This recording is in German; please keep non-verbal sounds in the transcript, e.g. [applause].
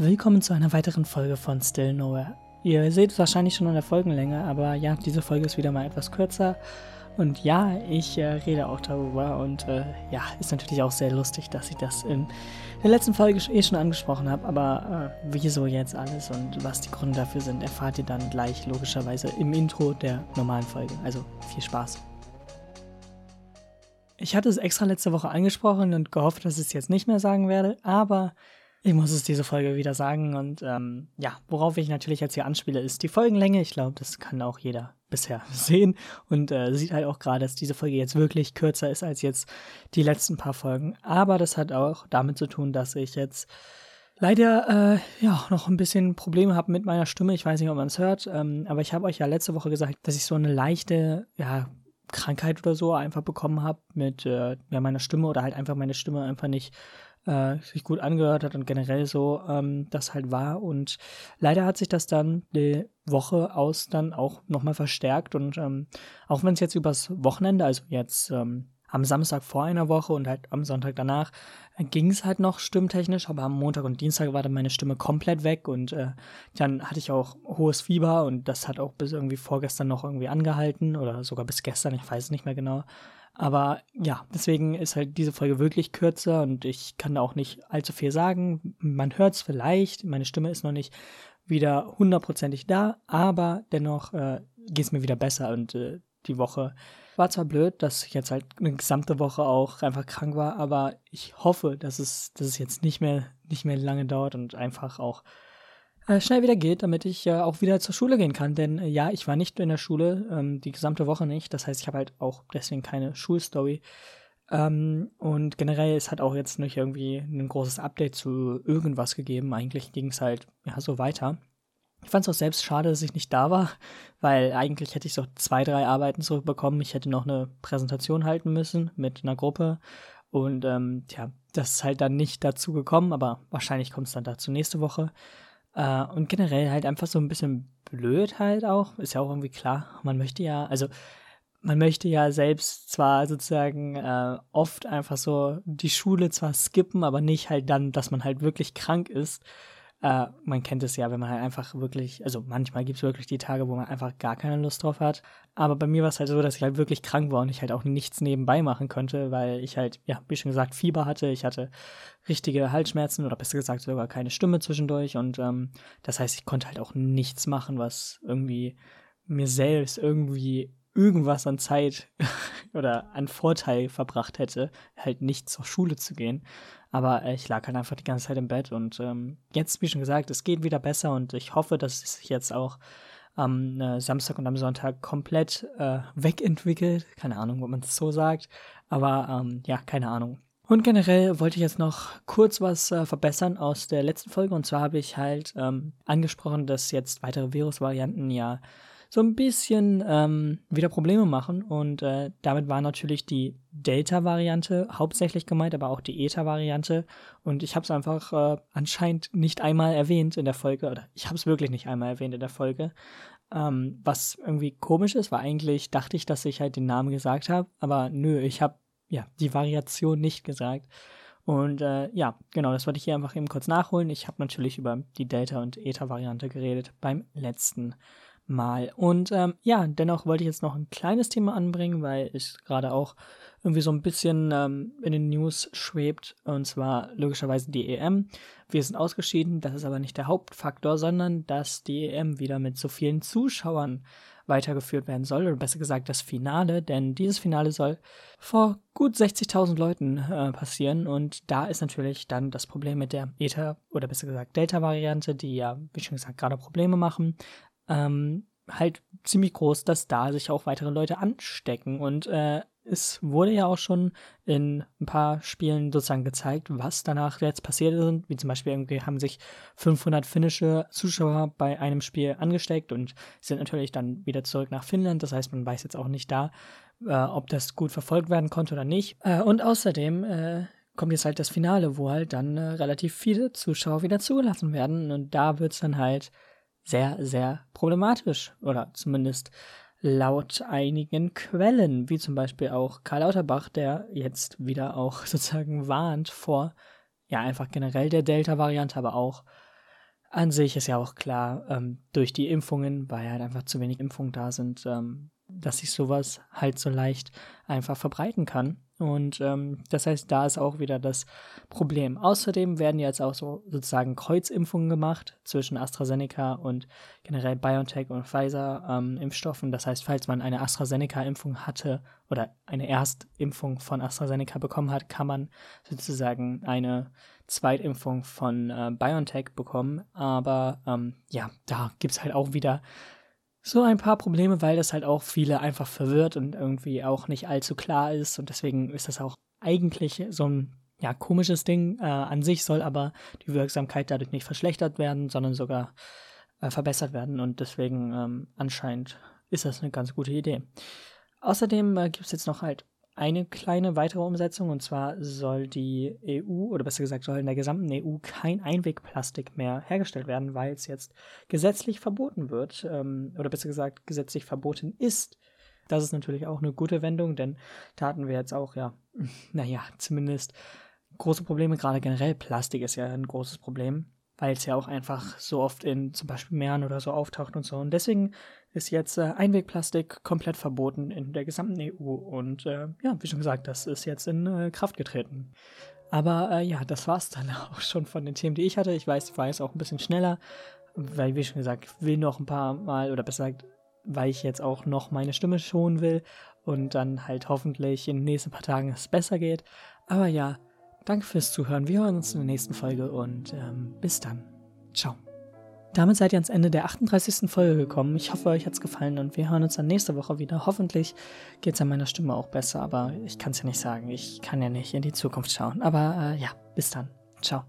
Willkommen zu einer weiteren Folge von Still Nowhere. Ihr seht es wahrscheinlich schon an der Folgenlänge, aber ja, diese Folge ist wieder mal etwas kürzer. Und ja, ich äh, rede auch darüber und äh, ja, ist natürlich auch sehr lustig, dass ich das in der letzten Folge eh schon angesprochen habe. Aber äh, wieso jetzt alles und was die Gründe dafür sind, erfahrt ihr dann gleich logischerweise im Intro der normalen Folge. Also viel Spaß. Ich hatte es extra letzte Woche angesprochen und gehofft, dass ich es jetzt nicht mehr sagen werde, aber ich muss es diese Folge wieder sagen und ähm, ja, worauf ich natürlich jetzt hier anspiele, ist die Folgenlänge. Ich glaube, das kann auch jeder bisher [laughs] sehen und äh, sieht halt auch gerade, dass diese Folge jetzt wirklich kürzer ist als jetzt die letzten paar Folgen. Aber das hat auch damit zu tun, dass ich jetzt leider äh, ja noch ein bisschen Probleme habe mit meiner Stimme. Ich weiß nicht, ob man es hört, ähm, aber ich habe euch ja letzte Woche gesagt, dass ich so eine leichte ja Krankheit oder so einfach bekommen habe mit äh, ja, meiner Stimme oder halt einfach meine Stimme einfach nicht äh, sich gut angehört hat und generell so ähm, das halt war. Und leider hat sich das dann die Woche aus dann auch nochmal verstärkt. Und ähm, auch wenn es jetzt übers Wochenende, also jetzt ähm, am Samstag vor einer Woche und halt am Sonntag danach ging es halt noch stimmtechnisch, aber am Montag und Dienstag war dann meine Stimme komplett weg und äh, dann hatte ich auch hohes Fieber und das hat auch bis irgendwie vorgestern noch irgendwie angehalten oder sogar bis gestern, ich weiß es nicht mehr genau. Aber ja, deswegen ist halt diese Folge wirklich kürzer und ich kann da auch nicht allzu viel sagen. Man hört es vielleicht, meine Stimme ist noch nicht wieder hundertprozentig da, aber dennoch äh, geht es mir wieder besser und äh, die Woche war zwar blöd, dass ich jetzt halt eine gesamte Woche auch einfach krank war, aber ich hoffe, dass es, dass es jetzt nicht mehr, nicht mehr lange dauert und einfach auch äh, schnell wieder geht, damit ich äh, auch wieder zur Schule gehen kann. Denn äh, ja, ich war nicht in der Schule, ähm, die gesamte Woche nicht. Das heißt, ich habe halt auch deswegen keine Schulstory. Ähm, und generell, es hat auch jetzt nicht irgendwie ein großes Update zu irgendwas gegeben. Eigentlich ging es halt ja so weiter. Ich fand es auch selbst schade, dass ich nicht da war, weil eigentlich hätte ich so zwei, drei Arbeiten zurückbekommen. Ich hätte noch eine Präsentation halten müssen mit einer Gruppe. Und ähm, tja, das ist halt dann nicht dazu gekommen, aber wahrscheinlich kommt es dann dazu nächste Woche. Äh, und generell halt einfach so ein bisschen blöd halt auch. Ist ja auch irgendwie klar. Man möchte ja, also man möchte ja selbst zwar sozusagen äh, oft einfach so die Schule zwar skippen, aber nicht halt dann, dass man halt wirklich krank ist. Äh, man kennt es ja, wenn man halt einfach wirklich, also manchmal gibt es wirklich die Tage, wo man einfach gar keine Lust drauf hat. Aber bei mir war es halt so, dass ich halt wirklich krank war und ich halt auch nichts nebenbei machen konnte, weil ich halt, ja, wie schon gesagt, Fieber hatte. Ich hatte richtige Halsschmerzen oder besser gesagt sogar keine Stimme zwischendurch. Und ähm, das heißt, ich konnte halt auch nichts machen, was irgendwie mir selbst irgendwie irgendwas an Zeit [laughs] oder an Vorteil verbracht hätte, halt nicht zur Schule zu gehen. Aber äh, ich lag halt einfach die ganze Zeit im Bett und ähm, jetzt, wie schon gesagt, es geht wieder besser und ich hoffe, dass es sich jetzt auch am äh, Samstag und am Sonntag komplett äh, wegentwickelt. Keine Ahnung, ob man es so sagt, aber ähm, ja, keine Ahnung. Und generell wollte ich jetzt noch kurz was äh, verbessern aus der letzten Folge. Und zwar habe ich halt ähm, angesprochen, dass jetzt weitere Virusvarianten ja so ein bisschen ähm, wieder Probleme machen. Und äh, damit war natürlich die Delta-Variante hauptsächlich gemeint, aber auch die Eta-Variante. Und ich habe es einfach äh, anscheinend nicht einmal erwähnt in der Folge, oder ich habe es wirklich nicht einmal erwähnt in der Folge. Ähm, was irgendwie komisch ist, weil eigentlich dachte ich, dass ich halt den Namen gesagt habe, aber nö, ich habe ja die Variation nicht gesagt. Und äh, ja, genau, das wollte ich hier einfach eben kurz nachholen. Ich habe natürlich über die Delta- und Eta-Variante geredet beim letzten Mal. Und ähm, ja, dennoch wollte ich jetzt noch ein kleines Thema anbringen, weil es gerade auch irgendwie so ein bisschen ähm, in den News schwebt. Und zwar logischerweise die EM. Wir sind ausgeschieden, das ist aber nicht der Hauptfaktor, sondern dass die EM wieder mit so vielen Zuschauern weitergeführt werden soll, oder besser gesagt das Finale, denn dieses Finale soll vor gut 60.000 Leuten äh, passieren und da ist natürlich dann das Problem mit der Eta oder besser gesagt Delta-Variante, die ja, wie schon gesagt, gerade Probleme machen, ähm, halt ziemlich groß, dass da sich auch weitere Leute anstecken. Und äh, es wurde ja auch schon in ein paar Spielen sozusagen gezeigt, was danach jetzt passiert ist. Wie zum Beispiel irgendwie haben sich 500 finnische Zuschauer bei einem Spiel angesteckt und sind natürlich dann wieder zurück nach Finnland. Das heißt, man weiß jetzt auch nicht da, äh, ob das gut verfolgt werden konnte oder nicht. Äh, und außerdem äh, kommt jetzt halt das Finale, wo halt dann äh, relativ viele Zuschauer wieder zugelassen werden. Und da wird es dann halt sehr, sehr problematisch oder zumindest laut einigen Quellen, wie zum Beispiel auch Karl Lauterbach, der jetzt wieder auch [laughs] sozusagen warnt vor, ja, einfach generell der Delta-Variante, aber auch An sich ist ja auch klar, ähm, durch die Impfungen, weil halt einfach zu wenig Impfungen da sind, ähm, dass sich sowas halt so leicht einfach verbreiten kann. Und ähm, das heißt, da ist auch wieder das Problem. Außerdem werden jetzt auch so sozusagen Kreuzimpfungen gemacht zwischen AstraZeneca und generell BioNTech und Pfizer ähm, Impfstoffen. Das heißt, falls man eine AstraZeneca-Impfung hatte oder eine Erstimpfung von AstraZeneca bekommen hat, kann man sozusagen eine Zweitimpfung von äh, BioNTech bekommen. Aber ähm, ja, da gibt es halt auch wieder so ein paar Probleme, weil das halt auch viele einfach verwirrt und irgendwie auch nicht allzu klar ist. Und deswegen ist das auch eigentlich so ein ja, komisches Ding äh, an sich, soll aber die Wirksamkeit dadurch nicht verschlechtert werden, sondern sogar äh, verbessert werden. Und deswegen ähm, anscheinend ist das eine ganz gute Idee. Außerdem äh, gibt es jetzt noch halt eine kleine weitere Umsetzung und zwar soll die EU oder besser gesagt soll in der gesamten EU kein Einwegplastik mehr hergestellt werden, weil es jetzt gesetzlich verboten wird ähm, oder besser gesagt gesetzlich verboten ist. Das ist natürlich auch eine gute Wendung, denn da hatten wir jetzt auch ja, [laughs] naja, zumindest große Probleme, gerade generell Plastik ist ja ein großes Problem weil es ja auch einfach so oft in zum Beispiel Meeren oder so auftaucht und so. Und deswegen ist jetzt äh, Einwegplastik komplett verboten in der gesamten EU. Und äh, ja, wie schon gesagt, das ist jetzt in äh, Kraft getreten. Aber äh, ja, das war's dann [laughs] auch schon von den Themen, die ich hatte. Ich weiß, ich war jetzt auch ein bisschen schneller, weil, wie schon gesagt, ich will noch ein paar Mal, oder besser gesagt, weil ich jetzt auch noch meine Stimme schonen will und dann halt hoffentlich in den nächsten paar Tagen es besser geht. Aber ja, Danke fürs Zuhören. Wir hören uns in der nächsten Folge und ähm, bis dann. Ciao. Damit seid ihr ans Ende der 38. Folge gekommen. Ich hoffe, euch hat es gefallen und wir hören uns dann nächste Woche wieder. Hoffentlich geht es an meiner Stimme auch besser, aber ich kann es ja nicht sagen. Ich kann ja nicht in die Zukunft schauen. Aber äh, ja, bis dann. Ciao.